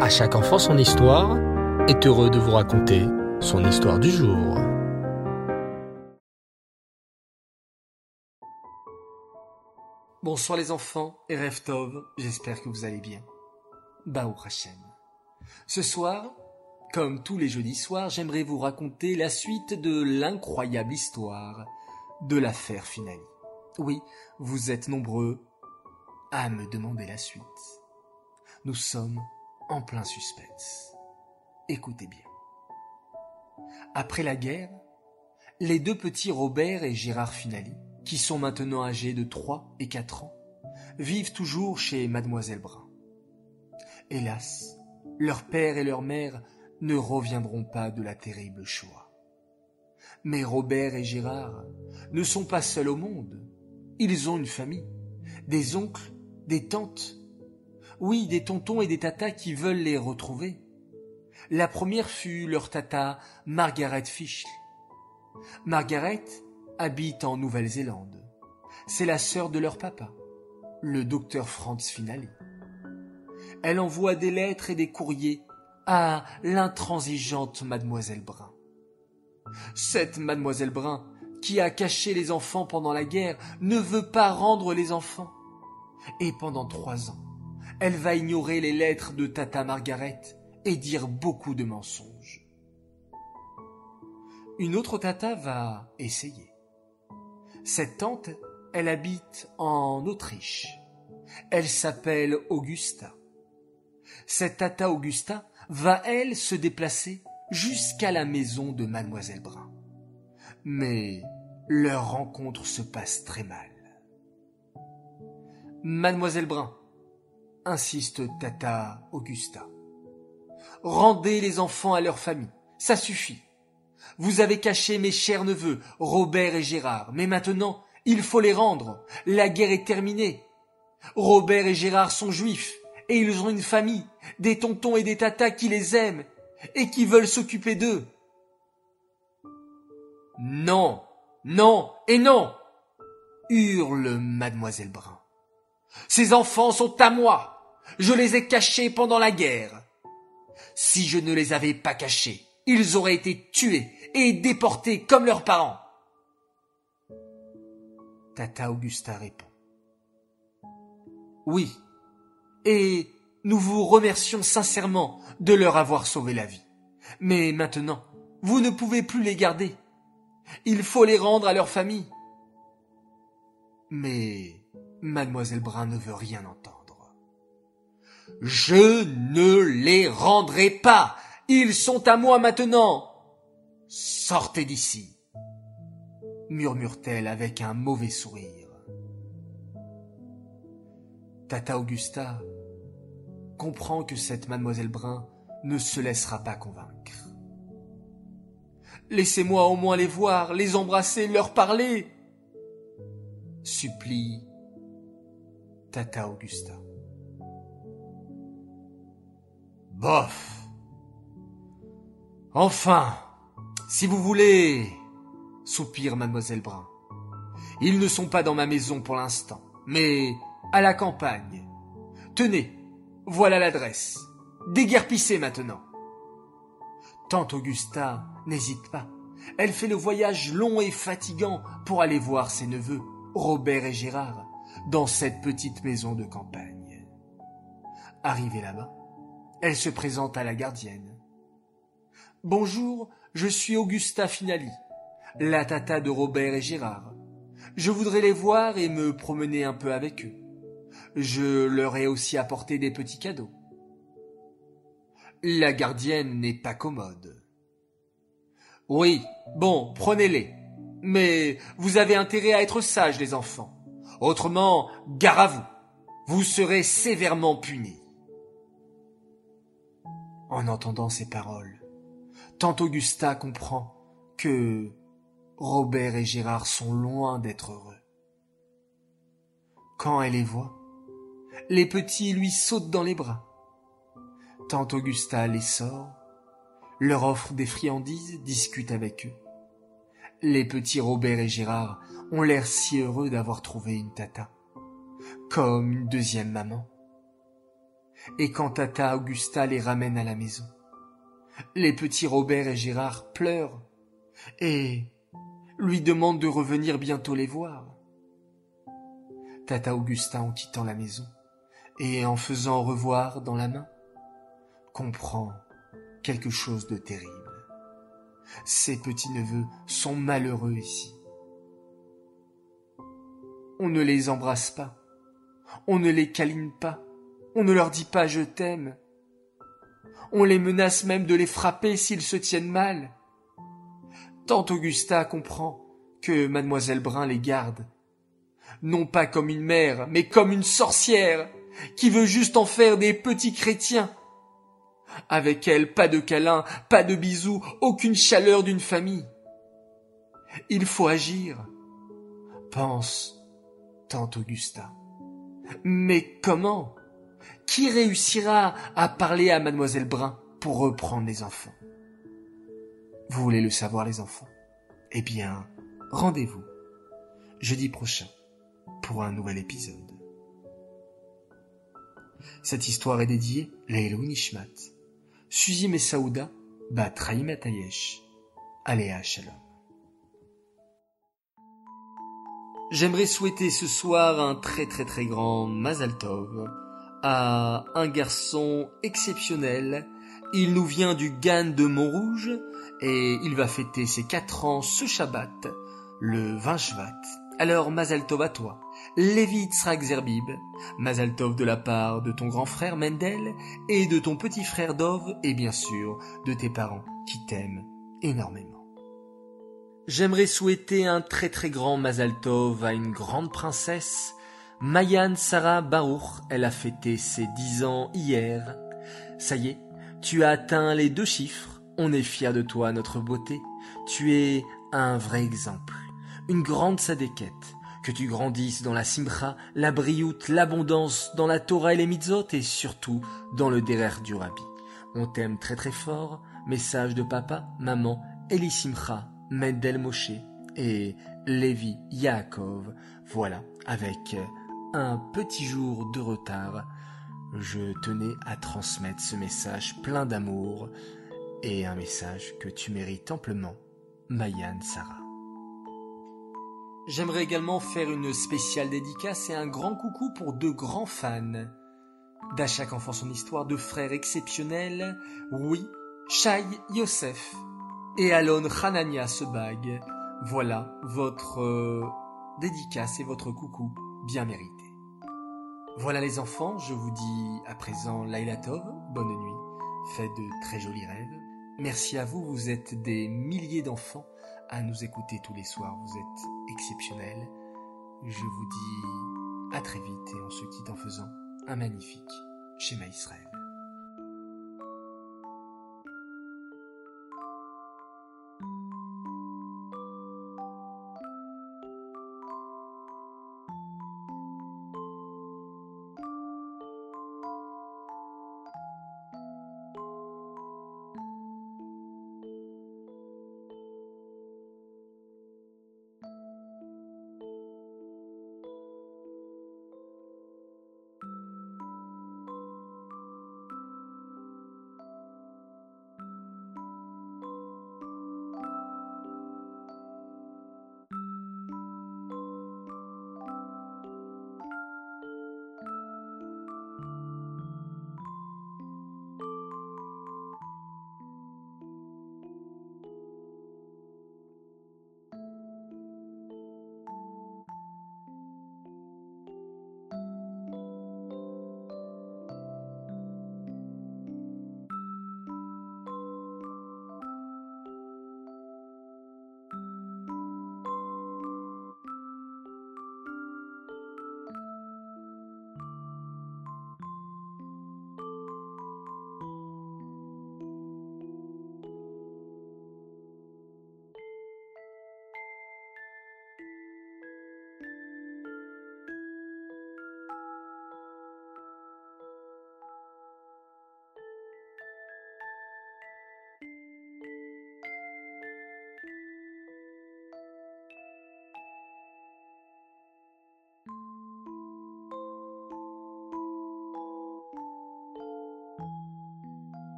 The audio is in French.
À chaque enfant son histoire est heureux de vous raconter son histoire du jour. Bonsoir les enfants et Reftov, j'espère que vous allez bien. Baou Hashem. Ce soir, comme tous les jeudis soirs, j'aimerais vous raconter la suite de l'incroyable histoire de l'affaire Finali. Oui, vous êtes nombreux à me demander la suite. Nous sommes en plein suspense. Écoutez bien. Après la guerre, les deux petits Robert et Gérard Finali, qui sont maintenant âgés de 3 et 4 ans, vivent toujours chez mademoiselle Brun. Hélas, leur père et leur mère ne reviendront pas de la terrible Shoah. Mais Robert et Gérard ne sont pas seuls au monde. Ils ont une famille, des oncles, des tantes, oui, des tontons et des tatas qui veulent les retrouver. La première fut leur tata Margaret Fischl. Margaret habite en Nouvelle-Zélande. C'est la sœur de leur papa, le docteur Franz Finali. Elle envoie des lettres et des courriers à l'intransigeante mademoiselle Brun. Cette mademoiselle Brun, qui a caché les enfants pendant la guerre, ne veut pas rendre les enfants. Et pendant trois ans, elle va ignorer les lettres de Tata Margaret et dire beaucoup de mensonges. Une autre Tata va essayer. Cette tante, elle habite en Autriche. Elle s'appelle Augusta. Cette Tata Augusta va, elle, se déplacer jusqu'à la maison de Mademoiselle Brun. Mais leur rencontre se passe très mal. Mademoiselle Brun, insiste Tata Augusta. Rendez les enfants à leur famille, ça suffit. Vous avez caché mes chers neveux, Robert et Gérard, mais maintenant, il faut les rendre. La guerre est terminée. Robert et Gérard sont juifs, et ils ont une famille, des tontons et des tatas qui les aiment, et qui veulent s'occuper d'eux. Non, non et non, hurle mademoiselle Brun. Ces enfants sont à moi. Je les ai cachés pendant la guerre. Si je ne les avais pas cachés, ils auraient été tués et déportés comme leurs parents. Tata Augusta répond. Oui, et nous vous remercions sincèrement de leur avoir sauvé la vie. Mais maintenant, vous ne pouvez plus les garder. Il faut les rendre à leur famille. Mais mademoiselle Brun ne veut rien entendre. Je ne les rendrai pas. Ils sont à moi maintenant. Sortez d'ici, murmure-t-elle avec un mauvais sourire. Tata Augusta comprend que cette mademoiselle Brun ne se laissera pas convaincre. Laissez-moi au moins les voir, les embrasser, leur parler, supplie Tata Augusta. Bof. Enfin, si vous voulez, soupire mademoiselle Brun. Ils ne sont pas dans ma maison pour l'instant, mais à la campagne. Tenez, voilà l'adresse. Déguerpissez maintenant. Tante Augusta n'hésite pas. Elle fait le voyage long et fatigant pour aller voir ses neveux, Robert et Gérard, dans cette petite maison de campagne. Arrivée là-bas, elle se présente à la gardienne. Bonjour, je suis Augusta Finali, la tata de Robert et Gérard. Je voudrais les voir et me promener un peu avec eux. Je leur ai aussi apporté des petits cadeaux. La gardienne n'est pas commode. Oui, bon, prenez-les. Mais vous avez intérêt à être sages, les enfants. Autrement, gare à vous. Vous serez sévèrement punis. En entendant ces paroles, tante Augusta comprend que Robert et Gérard sont loin d'être heureux. Quand elle les voit, les petits lui sautent dans les bras. Tante Augusta les sort, leur offre des friandises, discute avec eux. Les petits Robert et Gérard ont l'air si heureux d'avoir trouvé une tata, comme une deuxième maman. Et quand Tata Augusta les ramène à la maison. Les petits Robert et Gérard pleurent et lui demandent de revenir bientôt les voir. Tata Augusta en quittant la maison et en faisant revoir dans la main comprend quelque chose de terrible. Ses petits-neveux sont malheureux ici. On ne les embrasse pas, on ne les câline pas, on ne leur dit pas je t'aime. On les menace même de les frapper s'ils se tiennent mal. Tante Augusta comprend que mademoiselle Brun les garde, non pas comme une mère, mais comme une sorcière, qui veut juste en faire des petits chrétiens. Avec elle, pas de câlins, pas de bisous, aucune chaleur d'une famille. Il faut agir, pense tante Augusta. Mais comment? Qui réussira à parler à mademoiselle Brun pour reprendre les enfants? Vous voulez le savoir les enfants? Eh bien, rendez-vous jeudi prochain pour un nouvel épisode. Cette histoire est dédiée Leilou Nishmat, Suzy Messaouda, Bat Raïm Aléa Shalom. J'aimerais souhaiter ce soir un très très très grand Mazal Tov à un garçon exceptionnel. Il nous vient du Gan de Montrouge et il va fêter ses quatre ans ce Shabbat, le 20 Shvat. Alors Mazal Tov à toi, Lévi Tzrak Zerbib, Mazal Tov de la part de ton grand frère Mendel et de ton petit frère Dov et bien sûr de tes parents qui t'aiment énormément. J'aimerais souhaiter un très très grand Mazal Tov à une grande princesse, Mayan Sarah Baruch. Elle a fêté ses dix ans hier. Ça y est, tu as atteint les deux chiffres. On est fiers de toi, notre beauté. Tu es un vrai exemple. Une grande sadéquette. Que tu grandisses dans la simcha, la brioute, l'abondance, dans la Torah et les mitzvot et surtout dans le derer du rabbi. On t'aime très très fort. Message de papa, maman, Eli Simcha, Mendel Moshe et Lévi Yaakov. Voilà, avec un petit jour de retard, je tenais à transmettre ce message plein d'amour et un message que tu mérites amplement, Mayan Sarah. J'aimerais également faire une spéciale dédicace et un grand coucou pour deux grands fans. D'à chaque enfant son histoire, de frères exceptionnels, oui, Shai Yosef et Alon Hanania se bague. Voilà votre euh, dédicace et votre coucou bien mérité. Voilà les enfants, je vous dis à présent Laila Tov, bonne nuit, faites de très jolis rêves. Merci à vous, vous êtes des milliers d'enfants à nous écouter tous les soirs, vous êtes exceptionnels. Je vous dis à très vite et on se quitte en faisant un magnifique schéma Israël.